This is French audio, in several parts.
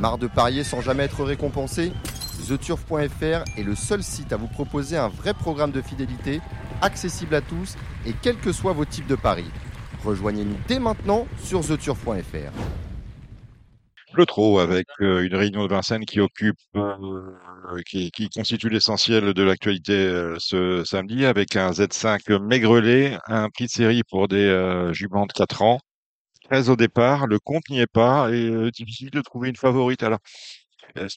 Marre de parier sans jamais être récompensé TheTurf.fr est le seul site à vous proposer un vrai programme de fidélité, accessible à tous et quels que soient vos types de paris. Rejoignez-nous dès maintenant sur TheTurf.fr. Le trot avec euh, une réunion de Vincennes qui occupe, euh, qui, qui constitue l'essentiel de l'actualité euh, ce samedi avec un Z5 maigrelet, un prix de série pour des juments de 4 ans. 13 au départ, le compte n'y est pas et euh, difficile de trouver une favorite. Alors, euh,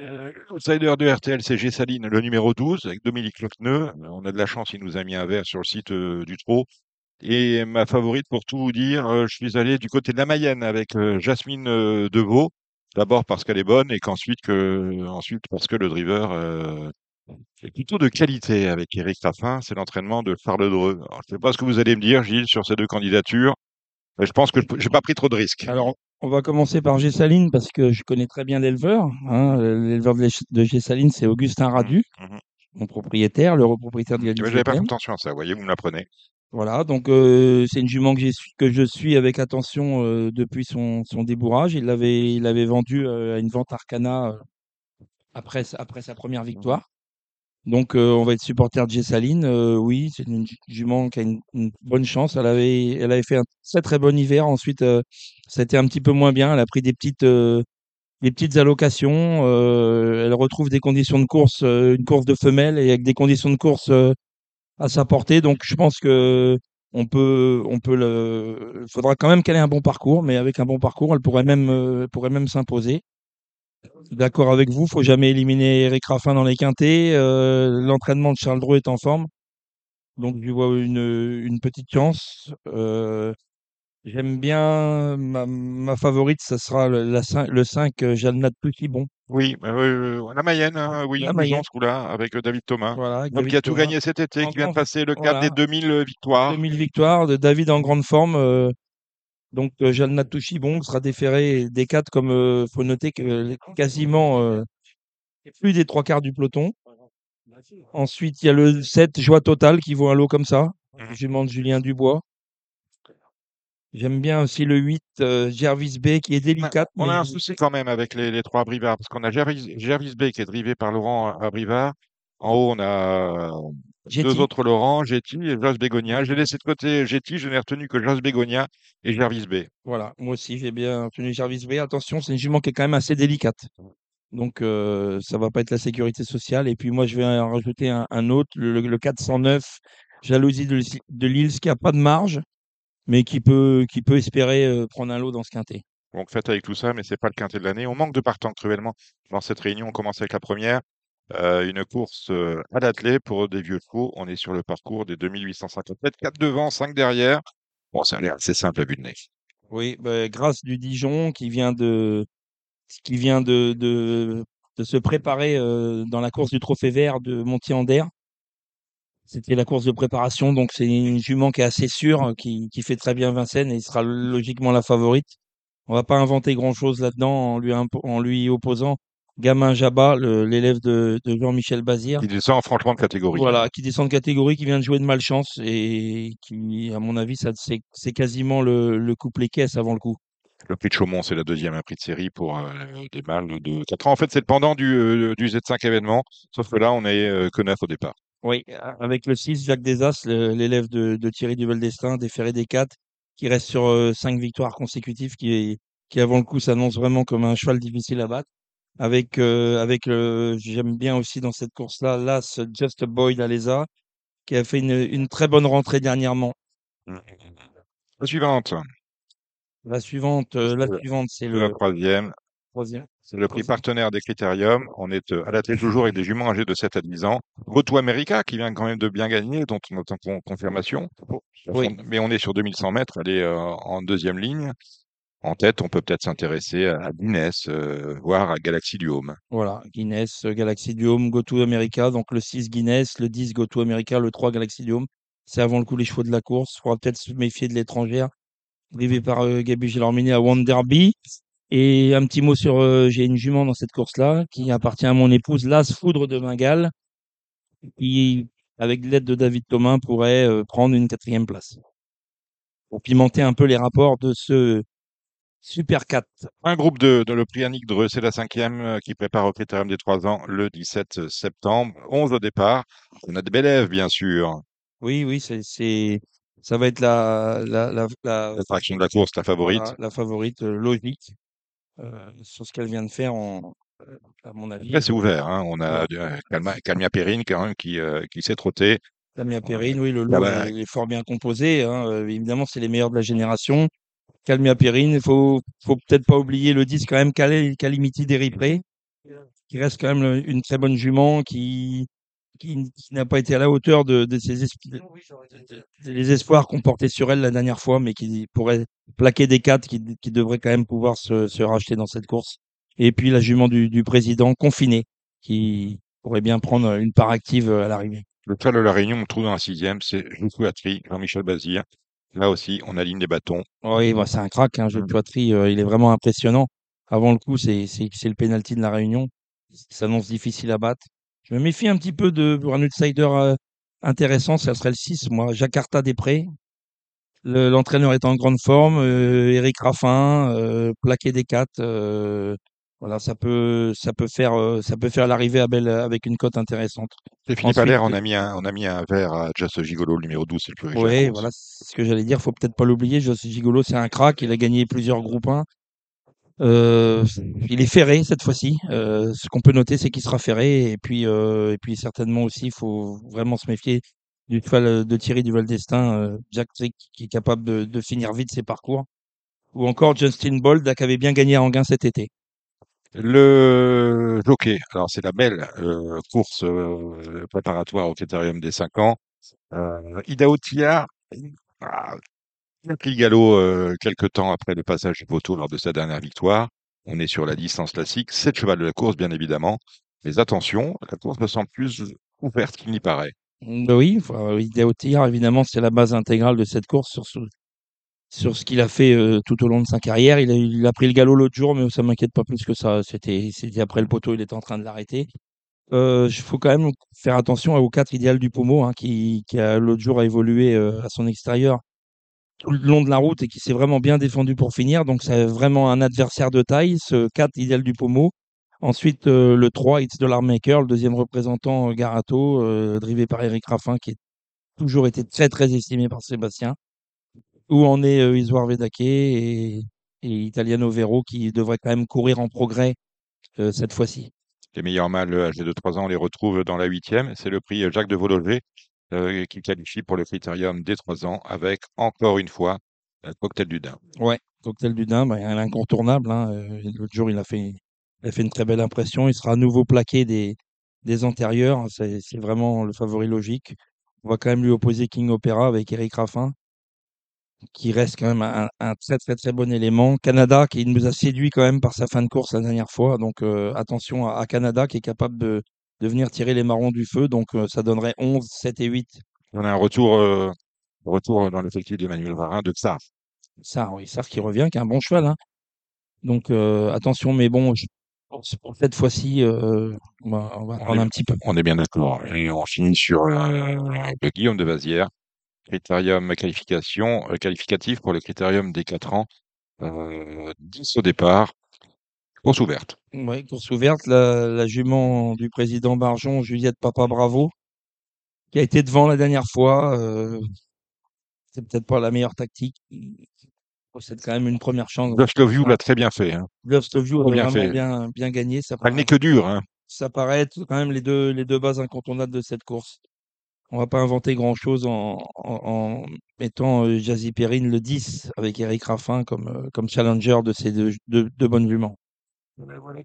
euh, l'outsider de RTL, c'est G. Saline, le numéro 12, avec Dominique Locneux. On a de la chance, il nous a mis un verre sur le site euh, du trot. Et ma favorite, pour tout vous dire, euh, je suis allé du côté de la Mayenne avec euh, Jasmine euh, Deveau. D'abord parce qu'elle est bonne et qu'ensuite que, ensuite parce que le driver euh, est plutôt de qualité avec Eric Raffin. C'est l'entraînement de Charles Dreux. Je ne sais pas ce que vous allez me dire, Gilles, sur ces deux candidatures. Mais je pense que je n'ai pas pris trop de risques. Alors, on va commencer par Gessaline parce que je connais très bien l'éleveur. hein. L'éleveur de, Gessaline, c'est Augustin Radu, Mhm. mon propriétaire, le repropriétaire de la Mais j'avais pas fait 18e. attention à ça, vous voyez, vous me l'apprenez. Voilà, donc euh, c'est une jument que, je suis avec attention euh, depuis son, son débourrage. Il l'avait il euh, à une vente Arcana euh, après, sa- après sa première victoire. Donc euh, on va être supporter de Gessaline. Euh, oui, c'est une ju- jument qui a une, bonne chance. Elle avait, elle avait fait un très très bon hiver. Ensuite, euh, ça a été un petit peu moins bien. Elle a pris des petites, euh, des petites allocations. elle retrouve des conditions de course, une course de femelle et avec des conditions de course à sa portée. Donc, je pense que on peut, on peut le. Il faudra quand même qu'elle ait un bon parcours, mais avec un bon parcours, elle pourrait même, euh, pourrait même s'imposer. D'accord avec vous, faut jamais éliminer Eric Raffin dans les quintés. Euh, L'entraînement de Charles Dreux est en forme, donc je vois une, une petite chance. Euh, J'aime bien ma, ma favorite, ça sera le, la le 5 euh, Jalnat Petit bon. Oui, euh, la Mayenne, hein, oui, La nous Mayenne. en ce coup-là, avec David Thomas. Voilà, avec qui a tout Thomas. gagné cet été, qui vient de passer le voilà. des 2000 victoires. 2000 victoires de David en grande forme. euh, donc euh, Jalnat Touchibon sera déféré des quatre comme euh, faut noter que euh, quasiment euh, plus des trois quarts du peloton. Ensuite, il y a le 7 Joie Totale qui vaut un lot comme ça. Mhm. Jument de Julien Dubois. J'aime bien aussi le 8 euh, Gervis B qui est délicate. On mais a un souci quand même avec les, les trois Brivards, parce qu'on a Gervis, Gervis Bay qui est drivé par Laurent Abrivard. En haut, on a. deux autres Laurent, Jetty et Jos Bégonia. J'ai laissé de côté Jetty, je n'ai retenu que Jos Bégonia et Gervis Bay. Voilà, moi aussi j'ai bien tenu Jarvis B. Attention, c'est une jument qui est quand même assez délicate. Donc euh, ça va pas être la sécurité sociale. Et puis moi je vais en rajouter un, un autre, le, le 409, Jalousie de, de Lille, qui a pas de marge, mais qui peut, qui peut espérer euh, prendre un lot dans ce quintet. Donc faites avec tout ça, mais c'est pas le quintet de l'année. On manque de partants cruellement dans cette réunion. On commence avec la première. Euh, une course euh, à l'attelé pour des vieux chevaux. On est sur le parcours des 2850 mètres. 4 devant, 5 derrière. Bon, ça a l'air assez simple à vue de nez. Oui, bah, grâce du Dijon qui vient de, qui vient de, de, de se préparer euh, dans la course du Trophée Vert de Montier-Ander. C'était la course de préparation, donc c'est une jument qui est assez sûre, euh, qui, qui fait très bien Vincennes et sera logiquement la favorite. On va pas inventer grand-chose là-dedans en lui, en lui opposant Gamin Jabba, l'élève de, de Jean-Michel Bazir. Il descend franchement de catégorie. Voilà, qui descend de catégorie, qui vient de jouer de malchance et qui, à mon avis, ça c'est quasiment le, le couplet caisse avant le coup. Le prix de Chaumont, c'est la deuxième un prix de série pour euh, des mâles de 4 ans. En fait, c'est le pendant du, euh, du Z5 événement. Sauf que là, on est euh, que neuf au départ. Oui, avec le 6, Jacques Desas, l'élève de, de Thierry Duval-Destin, déféré des 4, qui reste sur euh, 5 victoires consécutives, qui, qui avant le coup s'annonce vraiment comme un cheval difficile à battre. Avec, euh, avec le, j'aime bien aussi dans cette course-là, là, ce Just a Boy d'Alesa, qui a fait une, une très bonne rentrée dernièrement. La suivante, La suivante, euh, la suivante, c'est la le troisième, troisième. c'est le prix Troisième. partenaire des critériums. On est euh, à la tête toujours avec des juments âgés de 7 à 10 ans. Goto America, qui vient quand même de bien gagner, dont on attend con- confirmation. Oui. Mais on est sur 2100 mètres, elle est euh, en deuxième ligne. En tête, on peut peut-être s'intéresser à Guinness, euh, voire à Galaxy du Home. Voilà, Guinness, euh, Galaxy du Home, GoTo America, donc le 6 Guinness, le 10 GoTo America, le 3 Galaxy du Home. C'est avant le coup les chevaux de la course. Il faudra peut-être se méfier de l'étrangère, drivé par euh, Gabi Gélormini à Wonderby. Et un petit mot sur, euh, j'ai une jument dans cette course-là qui appartient à mon épouse, Las Foudre de Bengale, qui, avec l'aide de David Thomas, pourrait euh, prendre une quatrième place. Pour pimenter un peu les rapports de ce Super 4. Un groupe de, de le prix Annick Dreux, c'est la cinquième euh, qui prépare au critérium des trois ans le 17 septembre. 11 au départ. On a de Bélève, bien sûr. Oui, oui, c'est, ça va être la, la, la, la, de la course, la favorite. la favorite euh, logique euh, sur ce qu'elle vient de faire, à mon avis. Après, c'est ouvert. Hein. On a euh, Calma, Calmia Perrine, quand même, qui, euh, qui s'est trotté. Damien Perrine, oui, le Ah lot bah, est, est fort bien composé. hein, évidemment, c'est les meilleurs de la génération. Calmia Perrine, il faut, faut peut-être pas oublier le 10 quand même, Cal- Calimity Deripré, qui reste quand même une très bonne jument, qui, qui, qui n'a pas été à la hauteur de, de ses de- de- les espoirs qu'on portait sur elle la dernière fois, mais qui pourrait plaquer des 4 qui, qui devrait quand même pouvoir se, se racheter dans cette course. Et puis la jument du, du président confiné, qui pourrait bien prendre une part active à l'arrivée. le cheval de la Réunion, on trouve dans la sixième, c'est Jouatry, Jean-Michel Bazir. Là aussi, on aligne des bâtons. Oui, bah, c'est un crack, hein, jeu de Poitry, euh, il est vraiment impressionnant. Avant le coup, c'est c'est c'est le penalty de la Réunion. Ça s'annonce difficile à battre. Je me méfie un petit peu de pour un outsider euh, intéressant, ça serait le 6, moi, Jakarta Després. Le- L'entraîneur est en grande forme, euh, Eric Raffin, euh, plaqué des 4. Voilà, ça peut ça peut faire euh, ça peut faire l'arrivée à Belle avec une cote intéressante. Et Philippe Allaire, on a mis un, on a mis un verre à Just Gigolo, le numéro 12, c'est le plus riche course. voilà, ce que j'allais dire, faut peut-être pas l'oublier, Jos Gigolo, c'est un crack, il a gagné plusieurs groupes 1. Euh, il est ferré cette fois-ci. Euh, ce qu'on peut noter, c'est qu'il sera ferré. Et puis, euh, et puis certainement aussi, il faut vraiment se méfier du cheval euh, de Thierry Duval d'Estaing, euh, Jack Trick, qui est capable de, de finir vite ses parcours. Ou encore Justin Bold, qui avait bien gagné à Anguin cet été. Le jockey, alors c'est la belle euh, course euh, préparatoire au critérium des 5 ans. Euh, Ida Otia, ah, il a pris le galop euh, quelques temps après le passage du poteau lors de sa dernière victoire. On est sur la distance classique, c'est le cheval de la course, bien évidemment. Mais attention, la course me semble plus ouverte qu'il n'y paraît. Ben oui, enfin, Ida Otiar, évidemment, c'est la base intégrale de cette course sur sur ce qu'il a fait euh, tout au long de sa carrière. Il a, il a pris le galop l'autre jour, mais ça m'inquiète pas plus que ça. C'était, après le poteau, il était en train de l'arrêter. Euh, il faut quand même faire attention au 4 idéal du Pomo, hein, qui, qui l'autre jour a évolué euh, à son extérieur tout le long de la route et qui s'est vraiment bien défendu pour finir. Donc c'est vraiment un adversaire de taille, ce 4 idéal du Pomo. Ensuite, euh, le 3, It's Dollar Maker, le deuxième représentant euh, Garato, euh, drivé par Eric Raffin, qui a toujours été très très estimé par Sébastien. Où en est euh, Isoar Vedake et, et Italiano Vero, qui devrait quand même courir en progrès euh, cette fois-ci. Les meilleurs mâles âgés de 3 ans, on les retrouve dans la huitième. C'est le prix Jacques de Vologer euh, qui qualifie pour le critérium des 3 ans avec encore une fois un cocktail du Dain. Ouais, Cocktail du Dain, bah, est incontournable. Hein. euh, L'autre jour, il a, fait, il a fait une très belle impression. Il sera à nouveau plaqué des, des antérieurs. C'est vraiment le favori logique. On va quand même lui opposer King Opera avec Eric Raffin, qui reste quand même un, un très très très bon élément. Canada, qui nous a séduit quand même par sa fin de course la dernière fois. Donc euh, attention à, à Canada, qui est capable de, de venir tirer les marrons du feu. Donc euh, ça donnerait 11, 7 et 8. On a un retour, euh, retour dans l'effectif d'Emmanuel Varin de Xar. Ça, oui, ça qui revient, qui est un bon cheval. Hein. Donc euh, attention, mais bon, je pense pour cette fois-ci, on va, on va On attendre est, un petit peu. on est bien d'accord. Et on finit sur le Guillaume de Vazière. Critérium qualification, euh, qualificatif pour le critérium des 4 ans. Euh, 10 au départ. Course ouverte. Ouais, course ouverte, la, la jument du président Barjon, Juliette Papa Bravo, qui a été devant la dernière fois. Euh, c'est peut-être pas la meilleure tactique. Il possède quand même une première chance. You l'a très bien fait. Hein. Trop a bien vraiment fait. bien, bien gagné. Ça Elle n'est paraît, que dure. Hein. ça paraît être quand même les deux, les deux bases incontournables de cette course. On va pas inventer grand-chose en, en, en mettant euh, Jazzy Perrine le 10 avec Eric Raffin comme, euh, comme challenger de ces deux, deux, deux bonnes juments.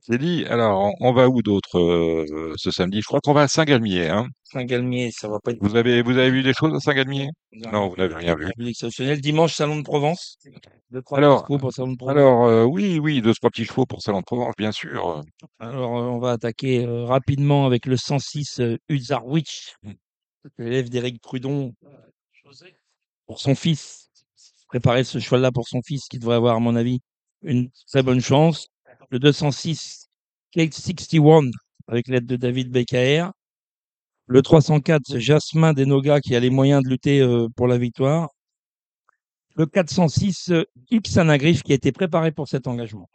C'est dit. Alors, on, va où d'autre euh, ce samedi? Je crois qu'on va à Saint-Galmier. Hein. Saint-Galmier, ça va pas être Vous avez, vous avez vu des choses à Saint-Galmier? Non, vous n'avez rien vu. exceptionnel. Dimanche, Salon de Provence. Deux, trois Alors, petits coups pour Salon de Provence. Alors, euh, oui, oui, deux, trois petits chevaux pour Salon de Provence, bien sûr. Alors, euh, on va attaquer euh, rapidement avec le 106 euh, Uzarwich, l'élève d'Éric Prudon pour son fils. Préparer ce cheval-là pour son fils qui devrait avoir, à mon avis, une très bonne chance. Le 206 Kate 61 avec l'aide de David BKR. Le 304 Jasmin Denoga qui a les moyens de lutter euh, pour la victoire. le 406 X Anagriffe qui a été préparé pour cet engagement.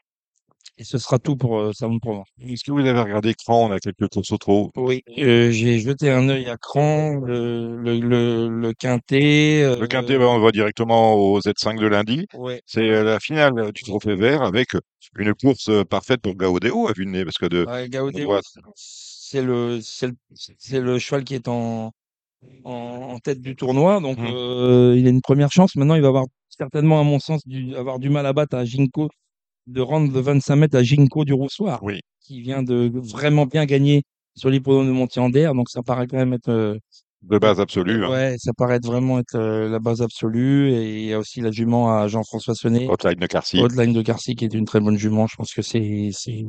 Et ce sera tout pour euh, Salon de Provence. Est-ce que vous avez regardé Cran? On a quelques courses au trot. Oui, euh, j'ai jeté un œil à Cran, le, le, le, le Quintet. euh, Le Quintet, bah, on va directement au Z5 de lundi. ouais. C'est euh, la finale du Trophée Vert avec une course parfaite pour Gaudéo à vue de nez, parce que de Ouais, Gaudéo, c'est le, c'est le, c'est le cheval qui est en, en, en tête du tournoi. Donc, euh, il a une première chance. Maintenant, il va avoir certainement, à mon sens, du, avoir du mal à battre à Ginko, de rendre le 25 mètres à Ginko du Roussoir, Oui. qui vient de vraiment bien gagner sur l'hippodrome de Montier-en-Der. Donc, ça paraît quand même être, euh, de base absolue. hein. ouais, ça paraît être vraiment être euh, la base absolue. Et il y a aussi la jument à Jean-François Sonnet. Hotline de Carcy. Hotline de Garcia qui est une très bonne jument. Je pense que c'est c'est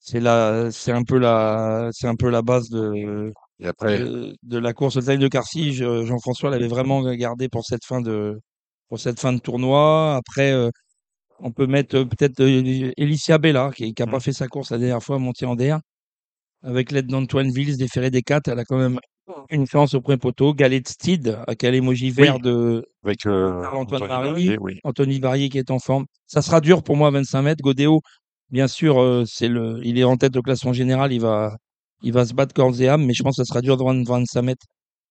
c'est la c'est un peu la c'est un peu la base de Et après, de, de la course Hotline de Carcy. Je- Jean-François l'avait vraiment gardé pour cette fin de pour cette fin de tournoi. Après euh, on peut mettre euh, peut-être euh, Elicia Bella qui n'a pas fait sa course la dernière fois à Montier-en-Der avec l'aide d'Antoine des Ferrés des 4 elle a quand même une chance au premier poteau. Galet Steed avec l'émoji vert de avec euh, Anthony Marie. Barbier, oui. Anthony Varier qui est en forme. Ça sera dur pour moi, 25 mètres. Godéo, bien sûr, euh, c'est le, il est en tête de classement général. Il va, il va se battre corps et âme, mais je pense que ça sera dur de 25 mètres.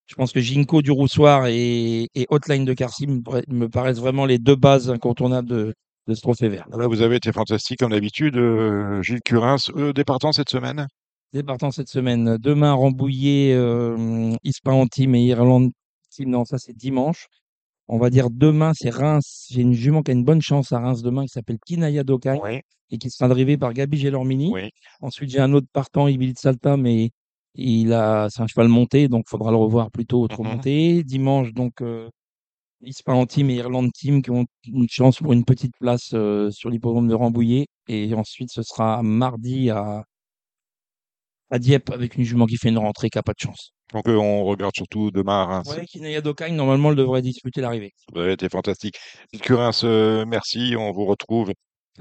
Je pense que Ginko du Roussoir et, et Hotline de Carcy me paraissent vraiment les deux bases incontournables de, de ce trophée vert. Là, vous avez été fantastique comme d'habitude. euh, Gilles Curins, eux, départant cette semaine. Départant cette semaine. Demain, Rambouillet, euh, Ispahan Team et Irlande Team. Non, ça c'est dimanche. On va dire demain, c'est Reims. J'ai une jument qui a une bonne chance à Reims demain qui s'appelle Kinaya Dokai. Oui, et qui sera drivé par Gabi Gelormini. oui. Ensuite, j'ai un autre partant, Ibilid Salta, mais il a, c'est un cheval monté, donc il faudra le revoir plutôt au trop Mhm. monté. Dimanche, donc, euh, Ispahan Team et Irlande Team qui ont une chance pour une petite place euh, sur l'hippodrome de Rambouillet. Et ensuite, ce sera mardi à, à Dieppe avec une jument qui fait une rentrée qui n'a pas de chance. Donc, euh, on regarde surtout demain à Reims. Ouais, Kinaya Dokai, normalement, elle devrait disputer l'arrivée. Vous avez été fantastique. Curins, euh, merci. On vous retrouve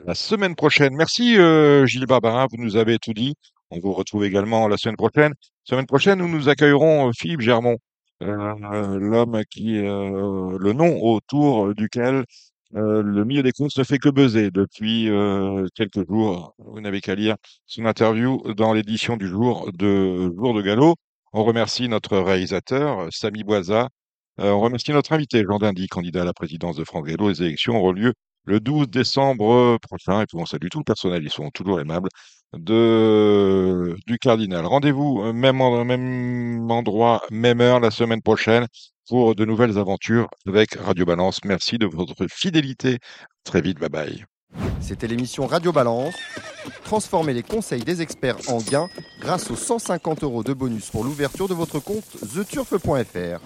la semaine prochaine. Merci, Gilles Barbarin. Vous nous avez tout dit. On vous retrouve également la semaine prochaine. Semaine prochaine, nous nous accueillerons Philippe Germont, euh, l'homme qui, euh, le nom autour duquel euh, le milieu des courses ne fait que buzzer depuis quelques jours. Vous n'avez qu'à lire son interview dans l'édition du jour de Jour de Galop. On remercie notre réalisateur, Samy Boisa. On remercie notre invité, Jean Dindy, candidat à la présidence de France Gallo. Les élections auront lieu le 12 décembre prochain. Et puis on salue tout le personnel, ils sont toujours aimables, de, du Cardinal. Rendez-vous euh, même, en- même endroit, même heure la semaine prochaine pour de nouvelles aventures avec Radio Balance. Merci de votre fidélité. Très vite, bye bye. C'était l'émission Radio Balance. Transformez les conseils des experts en gains grâce aux 150 euros de bonus pour l'ouverture de votre compte theturf.fr.